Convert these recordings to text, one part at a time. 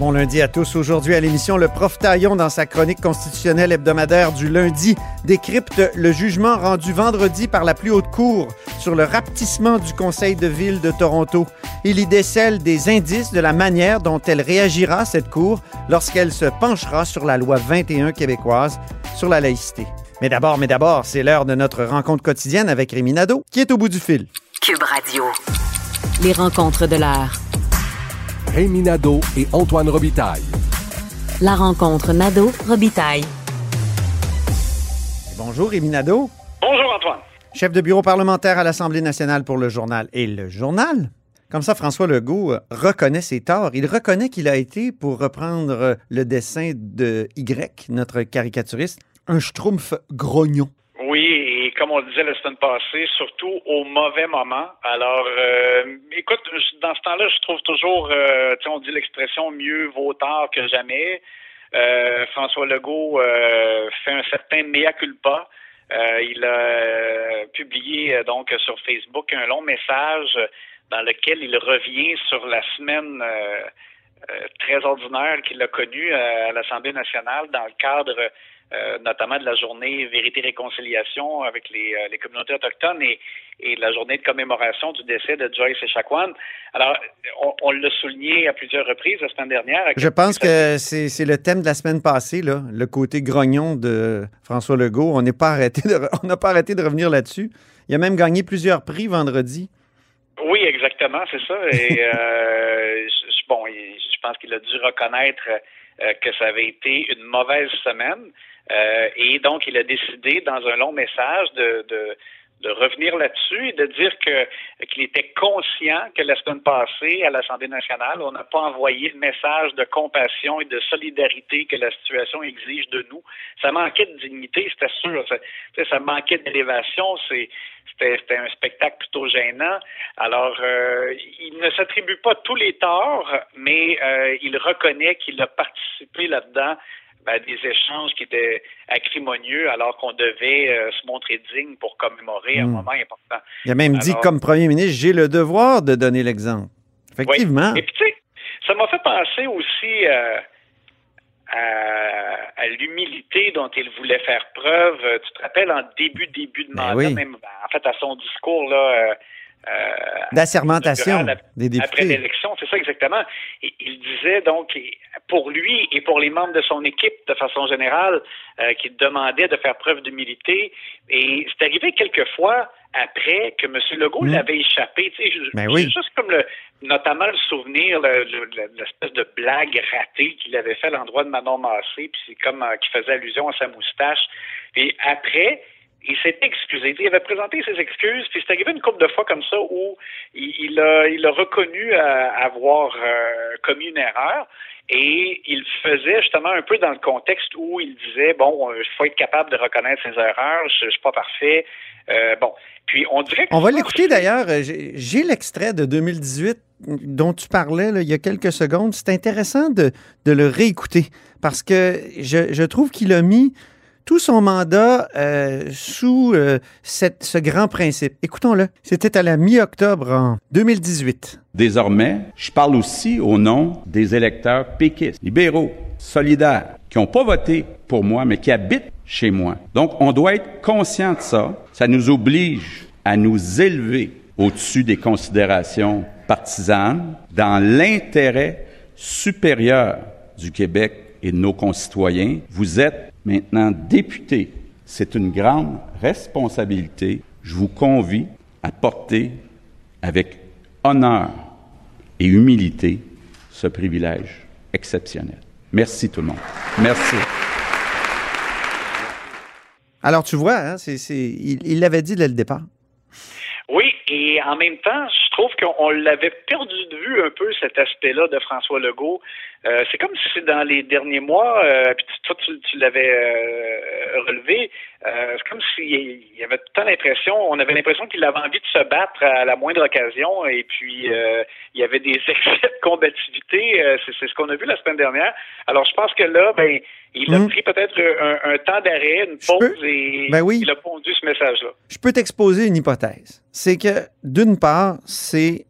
Bon lundi à tous. Aujourd'hui à l'émission, le prof Taillon, dans sa chronique constitutionnelle hebdomadaire du lundi, décrypte le jugement rendu vendredi par la plus haute cour sur le rapetissement du Conseil de ville de Toronto. Il y décèle des indices de la manière dont elle réagira, cette cour, lorsqu'elle se penchera sur la loi 21 québécoise sur la laïcité. Mais d'abord, mais d'abord, c'est l'heure de notre rencontre quotidienne avec Rémi Nadeau, qui est au bout du fil. Cube Radio. Les rencontres de l'heure. Rémi Nadeau et Antoine Robitaille. La rencontre Nadeau-Robitaille. Bonjour Rémi Nadeau, Bonjour Antoine. chef de bureau parlementaire à l'Assemblée nationale pour le journal. Et le journal? Comme ça, François Legault euh, reconnaît ses torts. Il reconnaît qu'il a été, pour reprendre euh, le dessin de Y, notre caricaturiste, un schtroumpf grognon. Oui, comme on le disait la semaine passée, surtout au mauvais moment. Alors, euh, écoute, dans ce temps-là, je trouve toujours, euh, on dit l'expression mieux vaut tard que jamais. Euh, François Legault euh, fait un certain mea culpa. Il a publié donc sur Facebook un long message dans lequel il revient sur la semaine très ordinaire qu'il a connue à l'Assemblée nationale dans le cadre euh, notamment de la journée Vérité-Réconciliation avec les, euh, les communautés autochtones et, et la journée de commémoration du décès de Joyce Echaquan. Alors, on, on l'a souligné à plusieurs reprises la semaine dernière. Je pense que c'est le thème de la semaine passée, là, le côté grognon de François Legault. On n'est pas arrêté de, on n'a pas arrêté de revenir là-dessus. Il a même gagné plusieurs prix vendredi. Oui, exactement, c'est ça. Et euh, je- bon, je pense qu'il a dû reconnaître euh, que ça avait été une mauvaise semaine. Euh, et donc, il a décidé, dans un long message, de, de, de revenir là-dessus et de dire que qu'il était conscient que la semaine passée, à l'Assemblée nationale, on n'a pas envoyé le message de compassion et de solidarité que la situation exige de nous. Ça manquait de dignité, c'était sûr. Ça, ça manquait d'élévation. C'est c'était c'était un spectacle plutôt gênant. Alors, euh, il ne s'attribue pas tous les torts, mais euh, il reconnaît qu'il a participé là-dedans ben, des échanges qui étaient acrimonieux alors qu'on devait euh, se montrer digne pour commémorer un Mm. moment important. Il a même dit, comme premier ministre, j'ai le devoir de donner l'exemple. Effectivement. Oui. Et puis, tu sais, ça m'a fait penser aussi euh, à, à l'humilité dont il voulait faire preuve. Tu te rappelles, en début, début de Ben mandat, oui. même en fait à son discours, là, euh, D'assermentation durant la- des après députés. l'élection, c'est ça exactement. Il disait donc, pour lui et pour les membres de son équipe de façon générale, euh, qu'il demandait de faire preuve d'humilité. Et c'est arrivé quelques fois après que M. Legault Mm. l'avait échappé. Tu sais, Ben oui. juste comme le, notamment le souvenir, le- le- le- l'espèce de blague ratée qu'il avait fait à l'endroit de Manon Massé, puis c'est comme euh, qui faisait allusion à sa moustache. Et après, il s'est excusé. Il avait présenté ses excuses, puis c'est arrivé une couple de fois comme ça où il, il a, il a reconnu euh, avoir euh, commis une erreur. Et il faisait justement un peu dans le contexte où il disait bon, il faut être capable de reconnaître ses erreurs. Je, je suis pas parfait. Euh, bon, puis on dirait. que On va l'écouter d'ailleurs. Euh, J'ai j'ai l'extrait de 2018 dont tu parlais là, il y a quelques secondes. C'est intéressant de, de le réécouter parce que je, je trouve qu'il a mis tout son mandat euh, sous euh, ce grand principe. Écoutons-le. C'était à la mi-octobre en 2018. Désormais, je parle aussi au nom des électeurs péquistes, libéraux, solidaires, qui n'ont pas voté pour moi, mais qui habitent chez moi. Donc, on doit être conscient de ça. Ça nous oblige à nous élever au-dessus des considérations partisanes dans l'intérêt supérieur du Québec et de nos concitoyens. Vous êtes maintenant député. C'est une grande responsabilité. Je vous convie à porter avec honneur et humilité ce privilège exceptionnel. Merci tout le monde. Merci. Alors tu vois, hein, c'est- c'est- il il l'avait dit dès le départ. Oui, et en même temps, je trouve qu'on l'avait perdu de vue un peu cet aspect-là de François Legault. Euh, c'est comme si dans les derniers mois, euh, puis toi tu, l'avais euh, relevé, euh, c'est comme s'il y avait tout le temps l'impression, on avait l'impression qu'il avait envie de se battre à la moindre occasion, et puis euh, il y avait des excès de combativité. Euh, c'est, ce qu'on a vu la semaine dernière. Alors je pense que là, ben, il a Mm. pris peut-être un, un temps d'arrêt, une pause, et Ben oui. il a pondu ce message-là. Je peux t'exposer une hypothèse. C'est que, d'une part, c'est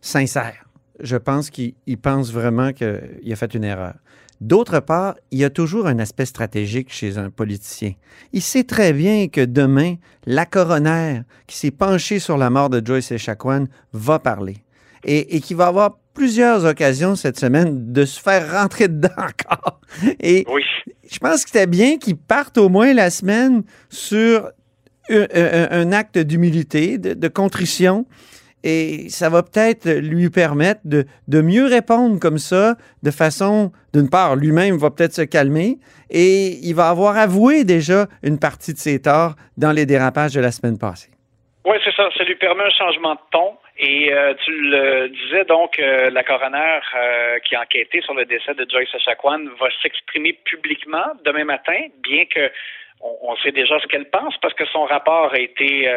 sincère. Je pense qu'il il pense vraiment qu'il a fait une erreur. D'autre part, il y a toujours un aspect stratégique chez un politicien. Il sait très bien que demain, la coroner qui s'est penchée sur la mort de Joyce Echaquan va parler. Et, et qu'il va avoir plusieurs occasions cette semaine de se faire rentrer dedans encore. Et Oui. je pense que c'était bien qu'ils partent au moins la semaine sur un, un- un acte d'humilité, de, de contrition. Et ça va peut-être lui permettre de, de mieux répondre comme ça, de façon, d'une part, lui-même va peut-être se calmer et il va avoir avoué déjà une partie de ses torts dans les dérapages de la semaine passée. Oui, c'est ça. Ça lui permet un changement de ton. Et euh, tu le disais donc, euh, la coroner euh, qui a enquêté sur le décès de Joyce Echaquan va s'exprimer publiquement demain matin, bien que on, on sait déjà ce qu'elle pense parce que son rapport a été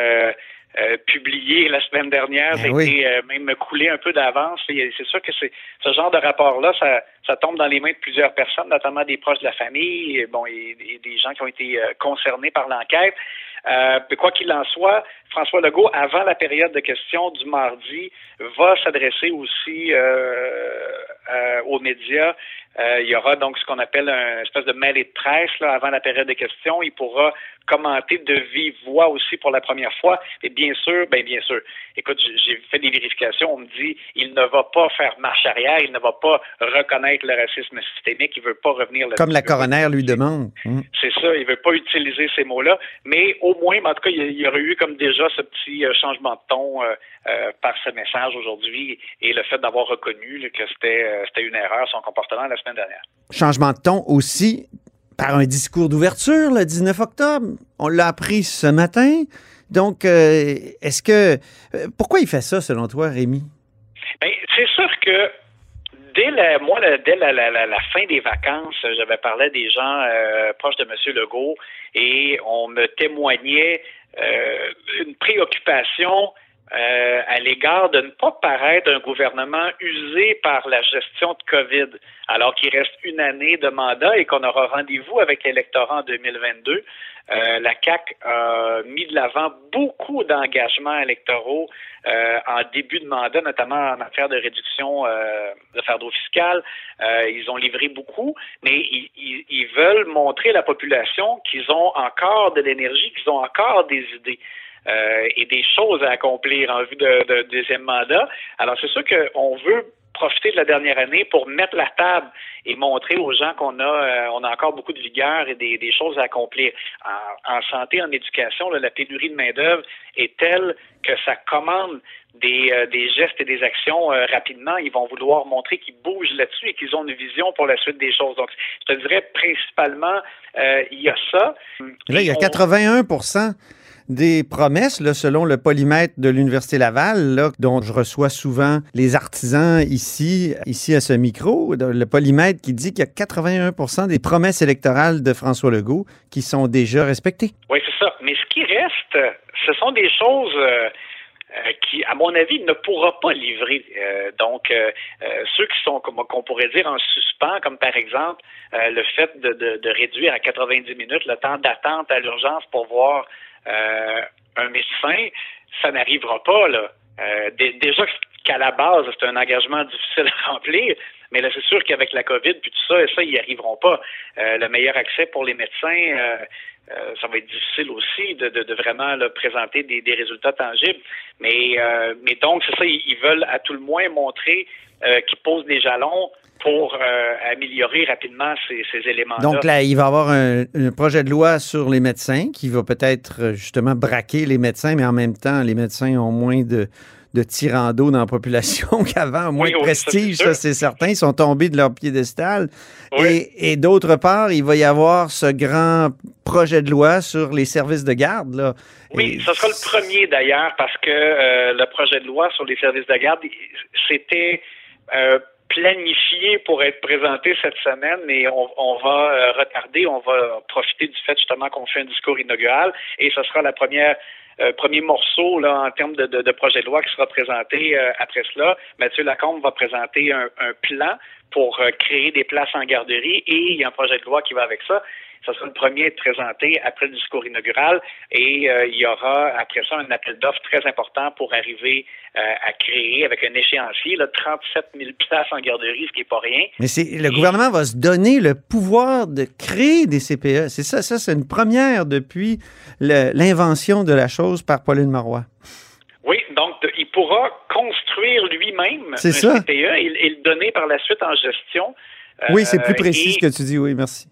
euh, publié la semaine dernière, Ben ça a oui. été euh, même coulé un peu d'avance. Et C'est sûr que c'est ce genre de rapport-là, ça, ça tombe dans les mains de plusieurs personnes, notamment des proches de la famille, et, bon, et, et des gens qui ont été euh, concernés par l'enquête. Euh, mais quoi qu'il en soit, François Legault, avant la période de questions du mardi, va s'adresser aussi euh, euh, aux médias. Euh, il y aura donc ce qu'on appelle un espèce de mêlée de presse là, avant la période de questions. Il pourra commenter de vive voix aussi pour la première fois. Et bien sûr, ben bien sûr. Écoute, j'ai fait des vérifications. On me dit il ne va pas faire marche arrière, il ne va pas reconnaître le racisme systémique, il veut pas revenir Comme la coroner lui demande. Hmm. c'est ça, il veut pas utiliser ces mots-là, mais au moins, en tout cas, il y aurait eu comme déjà ce petit euh, changement de ton euh, euh, par ce message aujourd'hui et le fait d'avoir reconnu là, que c'était c'était une erreur son comportement la semaine dernière. Changement de ton aussi par un discours d'ouverture le 19 octobre. On l'a appris ce matin. Donc, est-ce que... pourquoi il fait ça, selon toi, Rémi? Ben, c'est sûr que dès la, moi, dès la fin des vacances, j'avais parlé à des gens euh, proches de M. Legault et on me témoignait euh, une préoccupation euh, à l'égard de ne pas paraître un gouvernement usé par la gestion de COVID, alors qu'il reste une année de mandat et qu'on aura rendez-vous avec l'électorat en 2022. Euh, la CAC a mis de l'avant beaucoup d'engagements électoraux euh, en début de mandat, notamment en matière de réduction euh, de fardeau fiscal. Euh, ils ont livré beaucoup, mais ils, ils- ils veulent montrer à la population qu'ils ont encore de l'énergie, qu'ils ont encore des idées. Euh, et des choses à accomplir en vue de, de deuxième mandat. Alors c'est sûr qu'on veut profiter de la dernière année pour mettre la table et montrer aux gens qu'on a euh, on a encore beaucoup de vigueur et des, des choses à accomplir. En, en santé, en éducation, là, la pénurie de main-d'œuvre est telle que ça commande des, euh, des gestes et des actions euh, rapidement. Ils vont vouloir montrer qu'ils bougent là-dessus et qu'ils ont une vision pour la suite des choses. Donc, je te dirais principalement, il y a ça. Là, il y a On- 81 des promesses, selon le polymètre de l'Université Laval, dont je reçois souvent les artisans ici, ici à ce micro, le polymètre qui dit qu'il y a 81% des promesses électorales de François Legault qui sont déjà respectées. Oui, c'est ça. Mais ce qui reste, ce sont des choses euh, euh, qui, à mon avis, ne pourra pas livrer. Euh, donc, ceux qui sont, comme qu'on pourrait dire, en suspens, comme par exemple le fait de réduire à 90 minutes le temps d'attente à l'urgence pour voir euh, un médecin, ça n'arrivera pas, là. Euh, dé- déjà qu'à la base, c'est un engagement difficile à remplir, mais là, c'est sûr qu'avec la COVID puis tout ça, ça, ils n'y arriveront pas. Euh, le meilleur accès pour les médecins, euh, ça va être difficile aussi de, vraiment là, présenter des, résultats tangibles. Mais, donc, c'est ça, ils veulent à tout le moins montrer euh, qu'ils posent des jalons pour euh, améliorer rapidement ces, ces éléments-là. Donc là, il va y avoir un, un projet de loi sur les médecins qui va peut-être euh, justement braquer les médecins, mais en même temps, les médecins ont moins de, de tirando dans la population qu'avant, moins Oui, de prestige, ça, c'est ça c'est certain. Ils sont tombés de leur piédestal. Oui. Et, et d'autre part, il va y avoir ce grand projet de loi sur les services de garde. Là. Oui, Et- ce sera le premier d'ailleurs parce que euh, le projet de loi sur les services de garde, c'était euh, planifié pour être présenté cette semaine, mais on, on va euh, retarder, on va profiter du fait justement qu'on fait un discours inaugural et ce sera la première euh, premier morceau là, en termes de, de, de projet de loi qui sera présenté euh, après cela. Mathieu Lacombe va présenter un, un plan pour euh, créer des places en garderie et il y a un projet de loi qui va avec ça. Ça sera le premier à être présenté après le discours inaugural et euh, il y aura après ça un appel d'offres très important pour arriver euh, à créer avec un échéancier là, 37 000 places en garderie, ce qui n'est pas rien. Mais c'est le gouvernement va se donner le pouvoir de créer des CPE. C'est ça, ça c'est une première depuis le- l'invention de la chose par Pauline Marois. Oui, donc de- il pourra construire lui-même un C'est ça. CPE et, et le donner par la suite en gestion. Oui, c'est plus Euh, précis et- ce que tu dis. Oui, merci.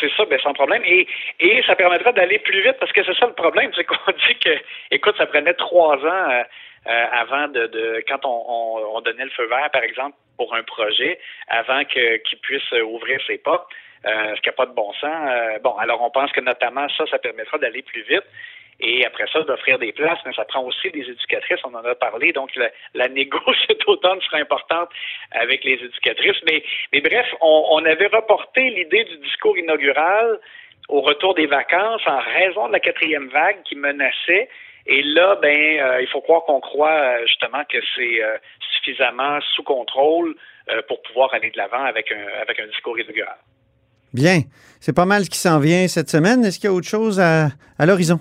C'est ça, ben sans problème. Et, et ça permettra d'aller plus vite parce que c'est ça le problème, c'est qu'on dit que, écoute, ça prenait trois ans euh, euh, avant de, de quand on, on, on donnait le feu vert, par exemple, pour un projet, avant qu'il puisse ouvrir ses portes. Euh, ce qui n'a pas de bon sens. Bon, alors on pense que notamment ça, ça permettra d'aller plus vite. Et après ça, d'offrir des places, mais ça prend aussi des éducatrices, on en a parlé. Donc, la, la négo cet automne sera importante avec les éducatrices. Mais, bref, on, avait reporté l'idée du discours inaugural au retour des vacances en raison de la quatrième vague qui menaçait. Et là, ben, euh, il faut croire qu'on croit euh, justement que c'est euh, suffisamment sous contrôle pour pouvoir aller de l'avant avec un, avec un discours inaugural. Bien. C'est pas mal ce qui s'en vient cette semaine. Est-ce qu'il y a autre chose à, à l'horizon?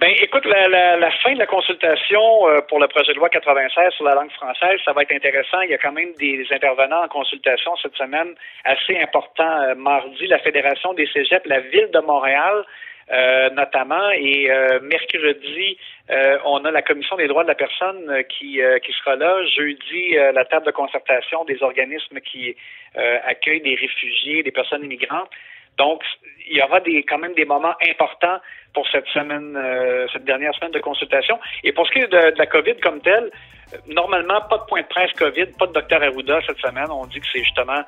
Ben, écoute, la, la, la fin de la consultation euh, pour le projet de loi 96 sur la langue française, ça va être intéressant. Il y a quand même des intervenants en consultation cette semaine assez importants. Euh, mardi, la Fédération des cégeps, la ville de Montréal, euh, notamment, et euh, mercredi, euh, on a la Commission des droits de la personne euh, qui, euh, qui sera là. Jeudi, la table de concertation des organismes qui accueillent des réfugiés, des personnes immigrantes. Donc, il y aura des, quand même des moments importants pour cette semaine, euh, cette dernière semaine de consultation. Et pour ce qui est de, de la COVID comme telle, euh, normalement, pas de point de presse COVID, pas de docteur Arruda cette semaine. On dit que c'est justement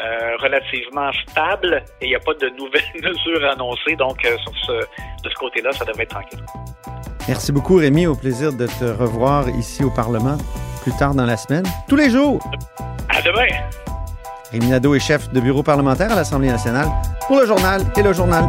euh, relativement stable et il n'y a pas de nouvelles mesures annoncées. Donc, euh, sur ce, de ce côté-là, ça devrait être tranquille. Merci beaucoup, Rémi. Au plaisir de te revoir ici au Parlement plus tard dans la semaine. Tous les jours. À demain! Rémi Nadeau est chef de bureau parlementaire à l'Assemblée nationale pour le journal et le journal.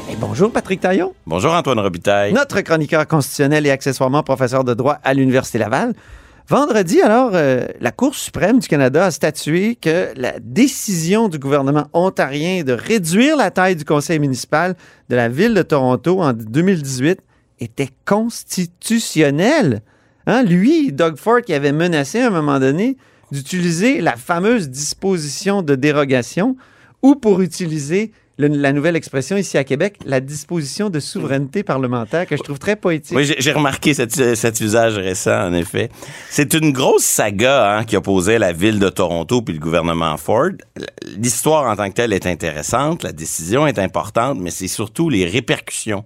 Bonjour, Patrick Taillon, Bonjour Antoine Robitaille. notre chroniqueur constitutionnel et accessoirement professeur de droit à l'Université Laval. Vendredi, alors, euh, la Cour suprême du Canada a statué que la décision du gouvernement ontarien de réduire la taille du conseil municipal de la ville de Toronto en 2018 était constitutionnelle. Hein, Lui, Doug Ford, qui avait menacé à un moment donné d'utiliser la fameuse disposition de dérogation ou pour utiliser la nouvelle expression ici à Québec, la disposition de souveraineté parlementaire, que je trouve très poétique. Oui, j'ai- remarqué cet, cet usage récent, en effet. C'est une grosse saga hein, qui opposait la ville de Toronto puis le gouvernement Ford. L'histoire en tant que telle est intéressante, la décision est importante, mais c'est surtout les répercussions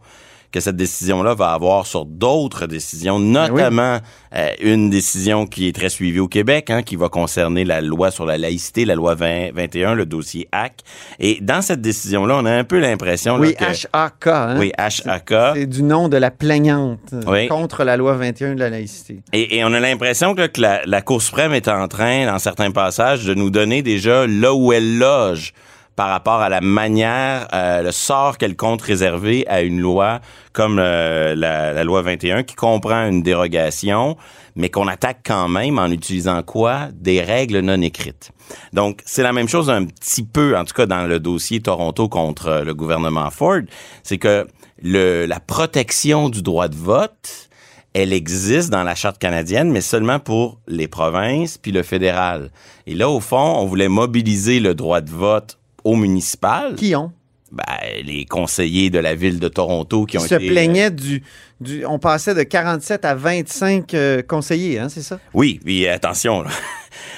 que cette décision-là va avoir sur d'autres décisions, notamment euh, une décision qui est très suivie au Québec, hein, qui va concerner la loi sur la laïcité, la loi 20, 21, le dossier HAC. Et dans cette décision-là, on a un peu l'impression Oui. HAK. hein? Oui, HAK. C'est du nom de la plaignante euh, Oui. contre la loi 21 de la laïcité. Et, et on a l'impression que, que la, la Cour suprême est en train, dans certains passages, de nous donner déjà là où elle loge par rapport à la manière, euh, le sort qu'elle compte réserver à une loi comme euh, la, la loi 21 qui comprend une dérogation, mais qu'on attaque quand même en utilisant quoi? Des règles non écrites. Donc, c'est la même chose un petit peu, en tout cas dans le dossier Toronto contre euh, le gouvernement Ford, c'est que le, la protection du droit de vote elle existe dans la charte canadienne, mais seulement pour les provinces puis le fédéral. Et là, au fond, on voulait mobiliser le droit de vote au municipal. Qui ont? Ben, les conseillers de la ville de Toronto qui ont se été... plaignaient du, du- On passait de 47 à 25 euh, conseillers, hein, c'est ça? Oui, attention, là.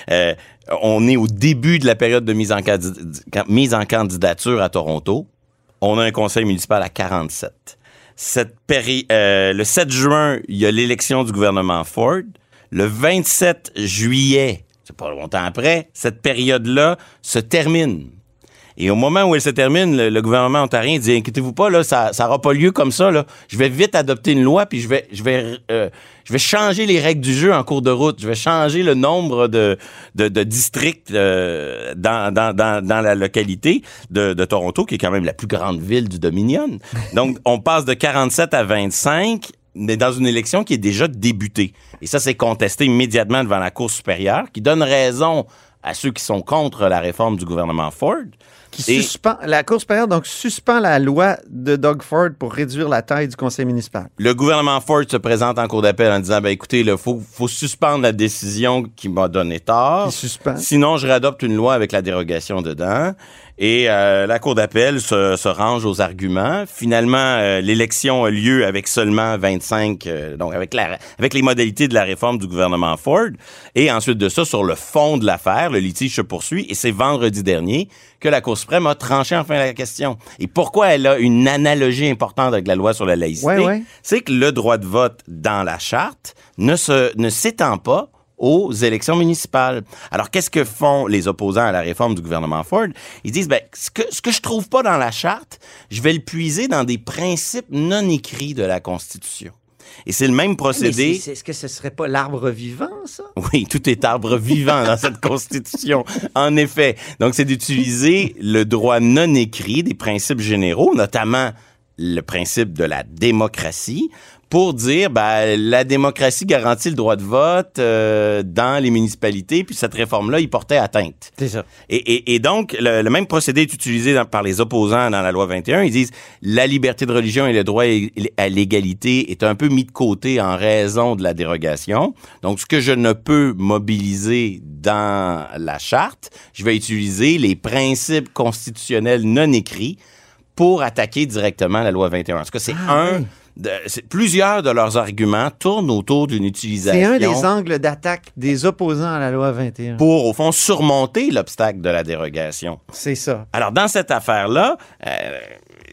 Euh, on est au début de la période de mise en, mise en candidature à Toronto. On a un conseil municipal à 47. Cette péri- euh, le 7 juin, il y a l'élection du gouvernement Ford. Le 27 juillet, c'est pas longtemps après, cette période-là se termine. Et au moment où elle se termine, le, le gouvernement ontarien dit inquiétez-vous pas là, ça ça aura pas lieu comme ça là. Je vais vite adopter une loi puis je vais je vais euh, je vais changer les règles du jeu en cours de route. Je vais changer le nombre de de, de districts euh, dans, dans dans dans la localité de, de Toronto qui est quand même la plus grande ville du Dominion. Donc on passe de 47 à 25 mais dans une élection qui est déjà débutée. Et ça, c'est contesté immédiatement devant la Cour supérieure, qui donne raison à ceux qui sont contre la réforme du gouvernement Ford. Qui Et- suspend, la Cour supérieure donc suspend la loi de Doug Ford pour réduire la taille du conseil municipal. Le gouvernement Ford se présente en cour d'appel en disant, ben écoutez, il faut, faut suspendre la décision qui m'a donné tort. Qui suspend. Sinon, je réadopte une loi avec la dérogation dedans. Et euh, la cour d'appel se, se range aux arguments. Finalement, euh, l'élection a lieu avec seulement 25, euh, donc avec la, avec les modalités de la réforme du gouvernement Ford. Et ensuite de ça, sur le fond de l'affaire, le litige se poursuit. Et c'est vendredi dernier que la Cour suprême a tranché enfin la question. Et pourquoi elle a une analogie importante avec la loi sur la laïcité, Ouais, ouais. c'est que le droit de vote dans la charte ne se ne s'étend pas aux élections municipales. Alors, qu'est-ce que font les opposants à la réforme du gouvernement Ford? Ils disent, ben, ce que, ce que je trouve pas dans la charte, je vais le puiser dans des principes non écrits de la Constitution. Et c'est le même Mais procédé. Est-ce que ce serait pas l'arbre vivant, ça? Oui, tout est arbre vivant dans cette Constitution. En effet. Donc, c'est d'utiliser le droit non écrit des principes généraux, notamment le principe de la démocratie, pour dire ben, la démocratie garantit le droit de vote euh, dans les municipalités, puis cette réforme-là, il portait atteinte. C'est ça. Et, et- et donc, le, le même procédé est utilisé dans- par les opposants dans la loi 21. Ils disent la liberté de religion et le droit à l'égalité est un peu mis de côté en raison de la dérogation. Donc, ce que je ne peux mobiliser dans la charte, je vais utiliser les principes constitutionnels non écrits pour attaquer directement la loi 21. En tout cas, c'est Ah, un... oui. De- plusieurs de leurs arguments tournent autour d'une utilisation C'est un des angles d'attaque des opposants à la loi 21. pour, au fond, surmonter l'obstacle de la dérogation. C'est ça. Alors, dans cette affaire-là, euh,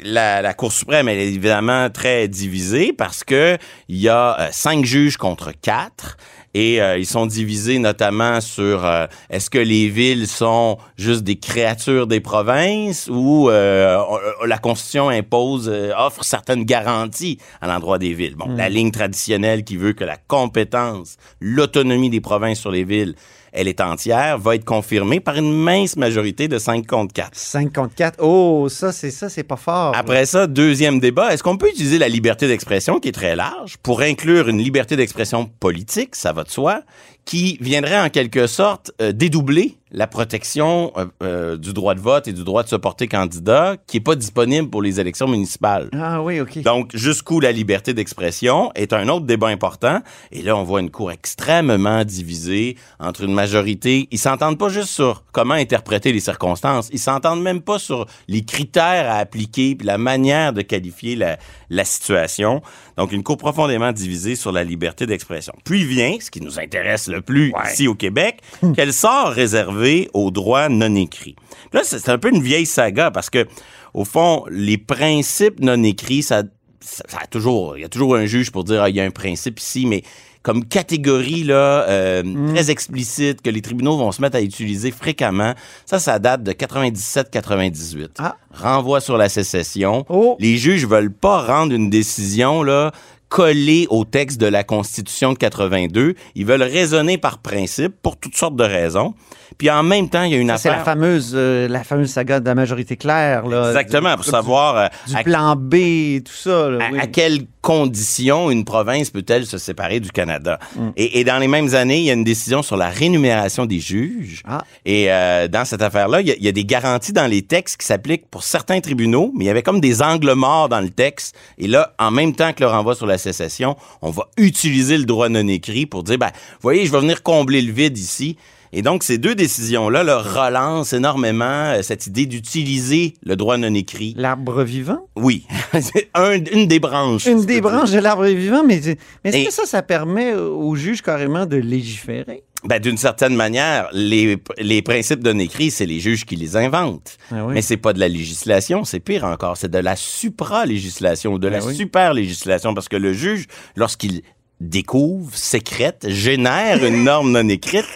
la, la Cour suprême, elle est évidemment très divisée parce que il y a euh, cinq juges contre quatre. Et euh, ils sont divisés notamment sur euh, est-ce que les villes sont juste des créatures des provinces ou euh, on- la Constitution impose, euh, offre certaines garanties à l'endroit des villes. Bon, la ligne traditionnelle qui veut que la compétence, l'autonomie des provinces sur les villes, elle est entière, va être confirmée par une mince majorité de 5 contre 4. 5 contre 4. Oh, ça, c'est ça, c'est pas fort. Après ça, deuxième débat, est-ce qu'on peut utiliser la liberté d'expression, qui est très large, pour inclure une liberté d'expression politique, ça va de soi, qui viendrait en quelque sorte euh, dédoubler la protection euh, euh, du droit de vote et du droit de se porter candidat, qui est pas disponible pour les élections municipales. Ah oui, OK. Donc, jusqu'où la liberté d'expression est un autre débat important. Et là, on voit une cour extrêmement divisée entre une majorité. Ils s'entendent pas juste sur comment interpréter les circonstances. Ils s'entendent même pas sur les critères à appliquer puis la manière de qualifier la, la situation. Donc, une cour profondément divisée sur la liberté d'expression. Puis vient, ce qui nous intéresse le plus ici au Québec, quel sort réservé aux droits non écrits. Là, c'est un peu une vieille saga parce que, au fond, les principes non écrits, ça, ça, ça a toujours, il y a toujours un juge pour dire, ah, il y a un principe ici, mais comme catégorie là euh, très explicite que les tribunaux vont se mettre à utiliser fréquemment, ça, ça date de 97-98. Ah. Renvoi sur la sécession. Oh. Les juges veulent pas rendre une décision là collée au texte de la Constitution de 82. Ils veulent raisonner par principe pour toutes sortes de raisons. Puis en même temps, il y a une Ça, C'est affaire. la fameuse, euh, la fameuse saga de la majorité claire. Là, Exactement, Du- pour savoir euh, Du à- plan B tout ça. là, à, oui. à quelle conditions une province peut-elle se séparer du Canada? Et, et dans les mêmes années, il y a une décision sur la rémunération des juges. Ah. Et euh, dans cette affaire-là, il y, a- il y a des garanties dans les textes qui s'appliquent pour certains tribunaux, mais il y avait comme des angles morts dans le texte. Et là, en même temps que le renvoi sur la sécession, on va utiliser le droit non écrit pour dire, ben, voyez, je vais venir combler le vide ici. Et donc, ces deux décisions-là là, relancent énormément euh, cette idée d'utiliser le droit non écrit. L'arbre vivant? Oui, un- une des branches. Une des dire. branches de l'arbre vivant, mais, mais est-ce Et- que ça, ça permet aux juges carrément de légiférer? Ben, d'une certaine manière, les, les principes non écrits, c'est les juges qui les inventent. Ah oui. Mais c'est pas de la législation, c'est pire encore, c'est de la supra-législation ou de la Ah oui. super-législation parce que le juge, lorsqu'il découvre, sécrète, génère une norme non écrite,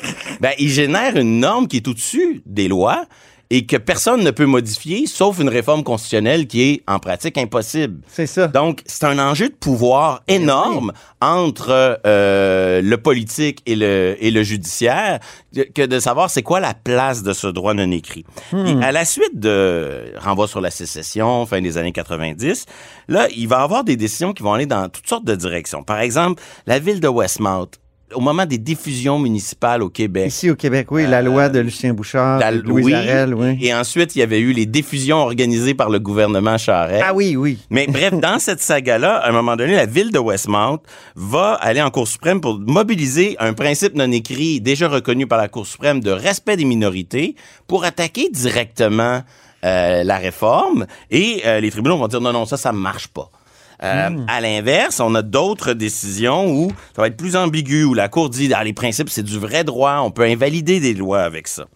ben, il génère une norme qui est au-dessus des lois et que personne ne peut modifier, sauf une réforme constitutionnelle qui est en pratique impossible. C'est ça. Donc, c'est un enjeu de pouvoir énorme entre euh, le politique et le, et le judiciaire que- de savoir c'est quoi la place de ce droit non écrit. Et à la suite de renvoi sur la sécession, fin des années 90, là, il va y avoir des décisions qui vont aller dans toutes sortes de directions. Par exemple, la ville de Westmount, au moment des diffusions municipales au Québec, Ici au Québec, oui, la loi de Lucien Bouchard, la- de Louis oui, Arel, oui. et ensuite, il y avait eu les diffusions organisées par le gouvernement Charest. Ah oui, oui. Mais bref, dans cette saga-là, à un moment donné, la ville de Westmount va aller en Cour suprême pour mobiliser un principe non écrit déjà reconnu par la Cour suprême de respect des minorités pour attaquer directement euh, la réforme. Et euh, les tribunaux vont dire non, non, ça, ça marche pas. Euh, À l'inverse, on a d'autres décisions où ça va être plus ambigu, où la Cour dit, ah, les principes, c'est du vrai droit, on peut invalider des lois avec ça.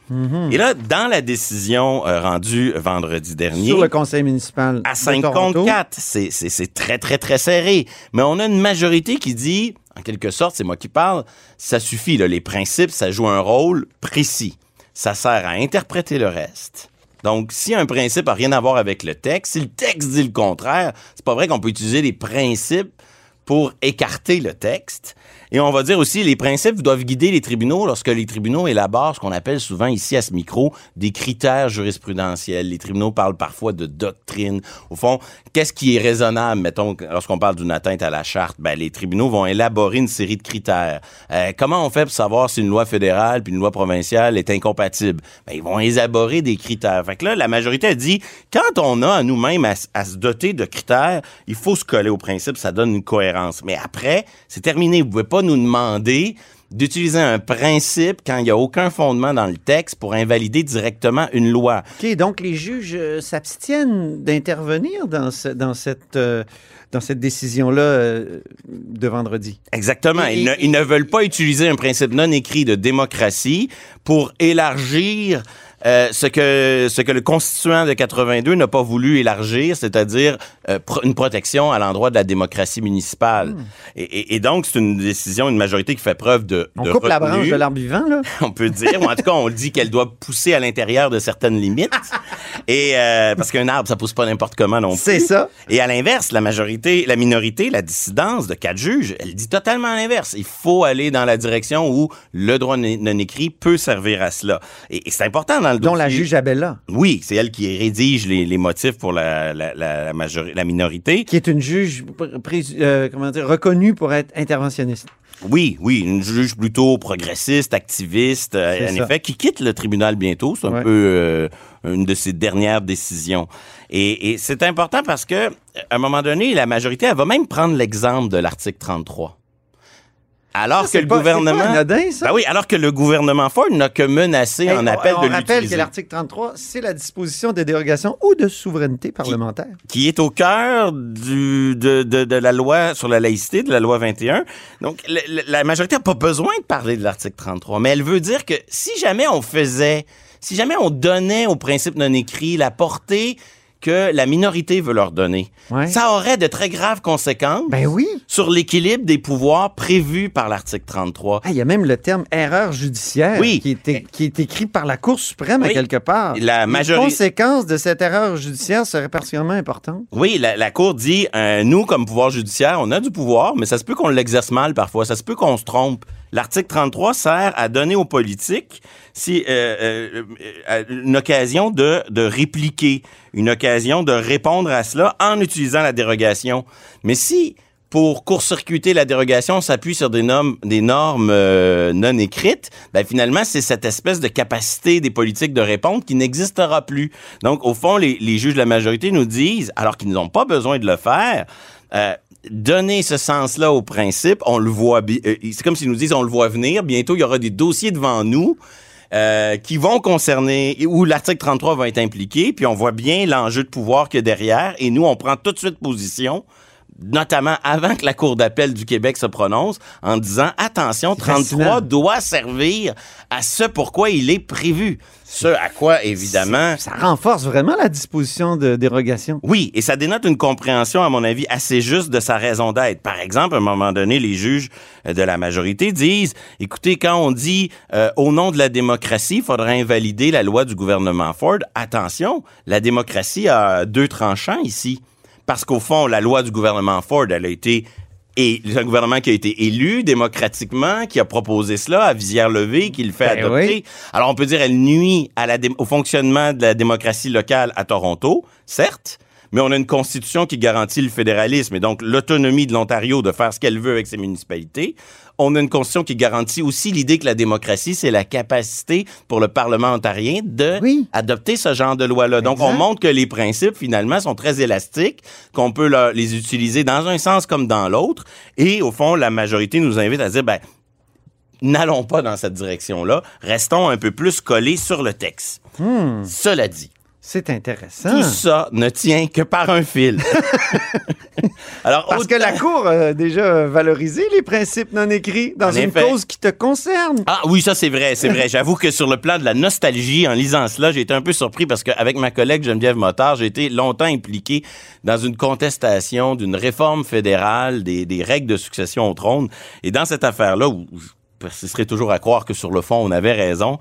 Et là, dans la décision euh, rendue vendredi dernier... Sur le conseil municipal À de 5 Toronto. contre 4, c'est, c'est, c'est très, très, très serré. Mais on a une majorité qui dit, en quelque sorte, c'est moi qui parle, ça suffit, là, les principes, ça joue un rôle précis. Ça sert à interpréter le reste. Donc, si un principe a rien à voir avec le texte, si le texte dit le contraire, c'est pas vrai qu'on peut utiliser les principes pour écarter le texte. Et on va dire aussi, les principes doivent guider les tribunaux lorsque les tribunaux élaborent ce qu'on appelle souvent ici à ce micro des critères jurisprudentiels. Les tribunaux parlent parfois de doctrine. Au fond, qu'est-ce qui est raisonnable, mettons, lorsqu'on parle d'une atteinte à la charte? Ben, les tribunaux vont élaborer une série de critères. Euh, comment on fait pour savoir si une loi fédérale puis une loi provinciale est incompatible? Ben, ils vont élaborer des critères. Fait que là, la majorité a dit, quand on a à nous-mêmes à, se doter de critères, il faut se coller au principe, ça donne une cohérence. Mais après, c'est terminé. Vous pouvez pas nous demander d'utiliser un principe quand il n'y a aucun fondement dans le texte pour invalider directement une loi. OK, donc les juges euh, s'abstiennent d'intervenir dans, ce- dans cette, euh, dans cette décision-là euh, de vendredi. Exactement. Et- Ils, ne, ils ne veulent pas utiliser un principe non écrit de démocratie pour élargir euh, ce que ce que le constituant de 82 n'a pas voulu élargir, c'est-à-dire euh, pro- une protection à l'endroit de la démocratie municipale. Hmm. Et, et- et donc c'est une décision, une majorité qui fait preuve de On de coupe la branche de l'arbre vivant, là. on peut dire, ou en tout cas, on dit qu'elle doit pousser à l'intérieur de certaines limites. Et euh, parce qu'un arbre, ça pousse pas n'importe comment non plus. C'est ça. Et à l'inverse, la majorité, la minorité, la dissidence de quatre juges, elle dit totalement l'inverse. Il faut aller dans la direction où le droit non non écrit peut servir à cela. Et, et c'est important dans le Dont la juge Abella, Oui, c'est elle qui rédige les, les motifs pour la, la, la, minorité. qui est une juge euh, comment dire, reconnue pour être interventionniste. Oui, oui, une juge plutôt progressiste, activiste, euh, en ça. effet, qui quitte le tribunal bientôt. C'est un Ouais. peu euh, une de ses dernières décisions. Et, et c'est important parce que, à un moment donné, la majorité, elle va même prendre l'exemple de l'article 33. Alors Ça, que le pas- c'est pas gouvernement. anodin, ça? Ben oui, alors que le gouvernement Ford n'a que menacé Hey, en on- appel on de rappelle que l'utiliser. l'article 33, c'est la disposition de dérogation ou de souveraineté parlementaire. qui est au cœur du, de, de, de la loi sur la laïcité, de la loi 21. Donc, le- le- la majorité n'a pas besoin de parler de l'article 33, mais elle veut dire que si jamais on faisait, si jamais on donnait au principe non écrit la portée que la minorité veut leur donner, Ouais. ça aurait de très graves conséquences Ben oui. sur l'équilibre des pouvoirs prévus par l'article 33. Ah, Il y a même le terme erreur judiciaire Oui. qui, est, é- qui est écrit par la Cour suprême à quelque part. La Les majorité- conséquences de cette erreur judiciaire seraient particulièrement importantes. Oui, la, la Cour dit, euh, nous, comme pouvoir judiciaire, on a du pouvoir, mais ça se peut qu'on l'exerce mal parfois, ça se peut qu'on se trompe. L'article 33 sert à donner aux politiques euh, euh, euh, une occasion de, de répliquer, une occasion de répondre à cela en utilisant la dérogation. Mais si pour court-circuiter la dérogation, on s'appuie sur des normes, non écrites. Ben, finalement, c'est cette espèce de capacité des politiques de répondre qui n'existera plus. Donc, au fond, les juges de la majorité nous disent, alors qu'ils n'ont pas besoin de le faire, euh, donner ce sens-là au principe, on le voit, euh, c'est comme s'ils nous disent, on le voit venir. Bientôt, il y aura des dossiers devant nous. euh, qui vont concerner où l'article 33 va être impliqué, puis on voit bien l'enjeu de pouvoir que derrière, et nous on prend tout de suite position, notamment avant que la Cour d'appel du Québec se prononce, en disant attention, 33 fascinant. doit servir à ce pourquoi il est prévu. Ce à quoi évidemment Ça renforce vraiment la disposition de dérogation. oui, et ça dénote une compréhension, à mon avis, assez juste de sa raison d'être. Par exemple, à un moment donné, les juges de la majorité disent, écoutez, quand on dit euh, au nom de la démocratie, il faudrait invalider la loi du gouvernement Ford, attention, la démocratie a deux tranchants ici. Parce qu'au fond, la loi du gouvernement Ford, elle a été et c'est un gouvernement qui a été élu démocratiquement, qui a proposé cela à visière levée, qui le fait Ben adopter. oui. Alors, on peut dire elle nuit à la dé- au fonctionnement de la démocratie locale à Toronto, certes, mais on a une constitution qui garantit le fédéralisme et donc l'autonomie de l'Ontario de faire ce qu'elle veut avec ses municipalités. On a une constitution qui garantit aussi l'idée que la démocratie, c'est la capacité pour le Parlement ontarien de Oui. adopter ce genre de loi-là. Donc, on montre que les principes, finalement, sont très élastiques, qu'on peut leur- les utiliser dans un sens comme dans l'autre. Et au fond, la majorité nous invite à dire, ben, n'allons pas dans cette direction-là. Restons un peu plus collés sur le texte. Cela dit, C'est intéressant. tout ça ne tient que par un fil. Alors, Parce que la Cour a déjà valorisé les principes non écrits dans En une effet. cause qui te concerne. Ah oui, ça c'est vrai, c'est vrai. J'avoue que sur le plan de la nostalgie, en lisant cela, j'ai été un peu surpris parce qu'avec ma collègue Geneviève Motard, j'ai été longtemps impliqué dans une contestation d'une réforme fédérale des, des règles de succession au trône. Et dans cette affaire-là, où persisterai toujours à croire que sur le fond, on avait raison,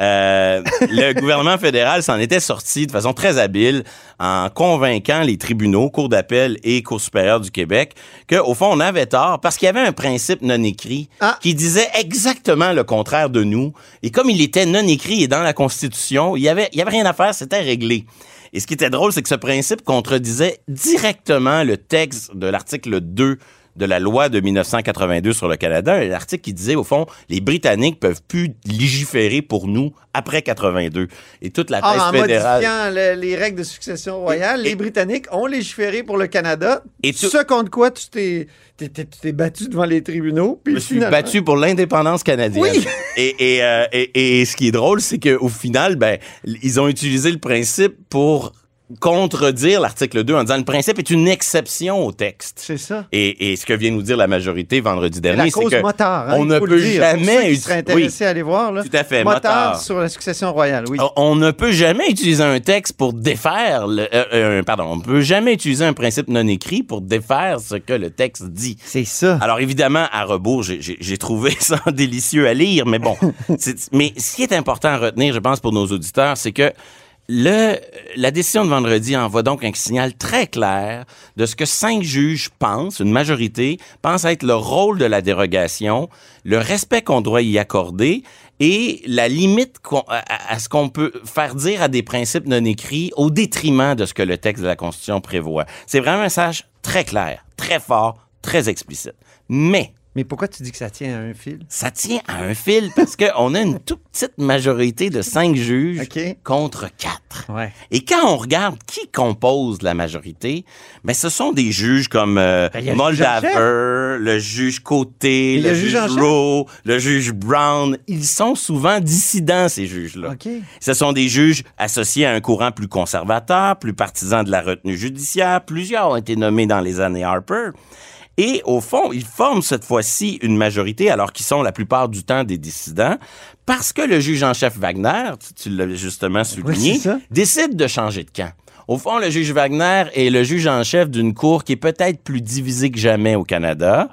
euh, le gouvernement fédéral s'en était sorti de façon très habile en convainquant les tribunaux, Cour d'appel et Cour supérieure du Québec, qu'au fond, on avait tort parce qu'il y avait un principe non écrit Ah. qui disait exactement le contraire de nous. Et comme il était non écrit et dans la Constitution, il y avait, il y avait rien à faire, c'était réglé. Et ce qui était drôle, c'est que ce principe contredisait directement le texte de l'article 2 de la loi de 1982 sur le Canada, l'article qui disait, au fond, les Britanniques peuvent plus légiférer pour nous après 82. Et toute la Ah, presse en fédérale... modifiant le- les règles de succession royale, Et- les Britanniques ont légiféré pour le Canada. Et tu- ce contre quoi tu t'es, tu t'es battu devant les tribunaux. Puis Je suis finalement- battu pour l'indépendance canadienne. Oui. Et, et, euh, et, et ce qui est drôle, c'est qu'au final, ben, ils ont utilisé le principe pour contredire l'article 2 en disant le principe est une exception au texte. C'est ça. Et, et ce que vient nous dire la majorité vendredi dernier, c'est que motard. hein, on ne peut dire. Pour ceux jamais qui intéressés à aller voir. Là. Tout à fait, Motard, motard. sur la succession royale, oui. on- ne peut jamais utiliser un texte pour défaire le, euh, euh, pardon, on ne peut jamais utiliser un principe non écrit pour défaire ce que le texte dit. C'est ça. Alors évidemment, à rebours, j'ai- trouvé ça délicieux à lire, mais bon. mais ce qui est important à retenir, je pense, pour nos auditeurs, c'est que le, la décision de vendredi envoie donc un signal très clair de ce que cinq juges pensent, une majorité, pense être le rôle de la dérogation, le respect qu'on doit y accorder et la limite à- à ce qu'on peut faire dire à des principes non écrits au détriment de ce que le texte de la Constitution prévoit. C'est vraiment un message très clair, très fort, très explicite. Mais Mais pourquoi tu dis que ça tient à un fil? ça tient à un fil parce qu'on a une toute petite majorité de cinq juges OK. contre quatre. Ouais. Et quand on regarde qui compose la majorité, ben ce sont des juges comme euh, Ben. Moldaver, le juge Côté, le, le juge juge. Rowe, le juge Brown. Ils sont souvent dissidents, ces juges-là. OK. Ce sont des juges associés à un courant plus conservateur, plus partisan de la retenue judiciaire. Plusieurs ont été nommés dans les années Harper. Et au fond, ils forment cette fois-ci une majorité, alors qu'ils sont la plupart du temps des dissidents, parce que le juge en chef Wagner, tu, tu l'as justement souligné, décide de changer de camp. Au fond, le juge Wagner est le juge en chef d'une cour qui est peut-être plus divisée que jamais au Canada.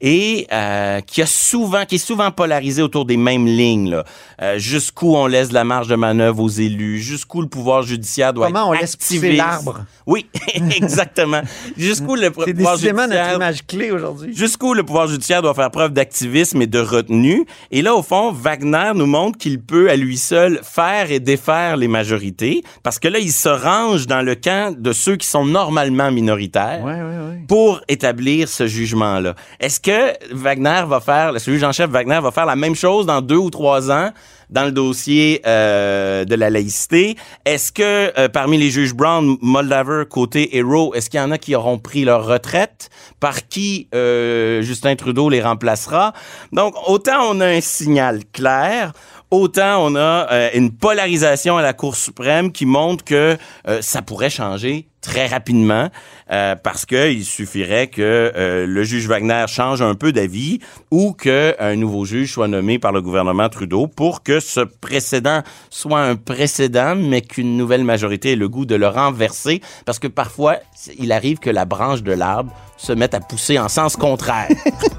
Et euh, qui a souvent, qui est souvent polarisé autour des mêmes lignes. là. Euh, jusqu'où on laisse la marge de manœuvre aux élus, jusqu'où le pouvoir judiciaire doit Comment on être laisse pousser activiste? l'arbre? Oui, exactement. Jusqu'où le pouvoir décidément notre judiciaire image clé aujourd'hui. jusqu'où le pouvoir judiciaire doit faire preuve d'activisme et de retenue. Et là, au fond, Wagner nous montre qu'il peut à lui seul faire et défaire les majorités, parce que là, il se range dans le camp de ceux qui sont normalement minoritaires Ouais, ouais, ouais. pour établir ce jugement-là. Est-ce que Wagner va faire, le juge en chef Wagner va faire la même chose dans deux ou trois ans dans le dossier euh, de la laïcité? Est-ce que euh, parmi les juges Brown, Moldaver, côté héros, est-ce qu'il y en a qui auront pris leur retraite? Par qui euh, Justin Trudeau les remplacera? Donc, autant on a un signal clair, autant on a euh, une polarisation à la Cour suprême qui montre que euh, ça pourrait changer très rapidement euh, parce que il suffirait que le juge Wagner change un peu d'avis ou que un nouveau juge soit nommé par le gouvernement Trudeau pour que ce précédent soit un précédent mais qu'une nouvelle majorité ait le goût de le renverser parce que parfois il arrive que la branche de l'arbre se mette à pousser en sens contraire.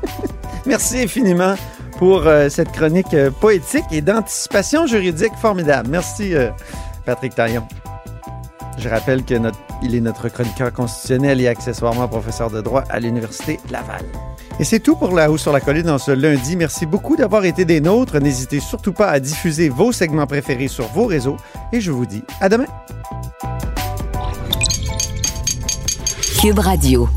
Merci infiniment pour euh, cette chronique euh, poétique et d'anticipation juridique formidable. Merci, euh, Patrick Taillon. Je rappelle que il est notre chroniqueur constitutionnel et accessoirement professeur de droit à l'Université Laval. Et c'est tout pour La Haut sur la Colline en ce lundi. Merci beaucoup d'avoir été des nôtres. N'hésitez surtout pas à diffuser vos segments préférés sur vos réseaux. Et je vous dis à demain. Cube Radio.